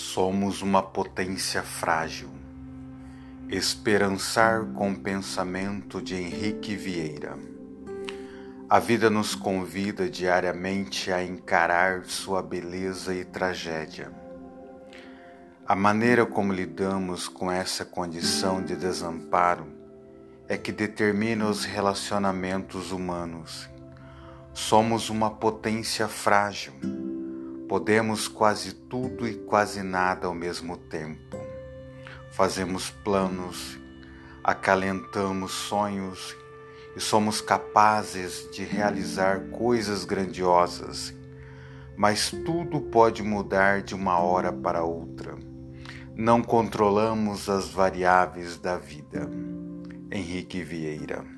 Somos uma potência frágil. Esperançar com pensamento de Henrique Vieira. A vida nos convida diariamente a encarar sua beleza e tragédia. A maneira como lidamos com essa condição de desamparo é que determina os relacionamentos humanos. Somos uma potência frágil Podemos quase tudo e quase nada ao mesmo tempo. Fazemos planos, acalentamos sonhos e somos capazes de realizar coisas grandiosas, mas tudo pode mudar de uma hora para outra. Não controlamos as variáveis da vida. Henrique Vieira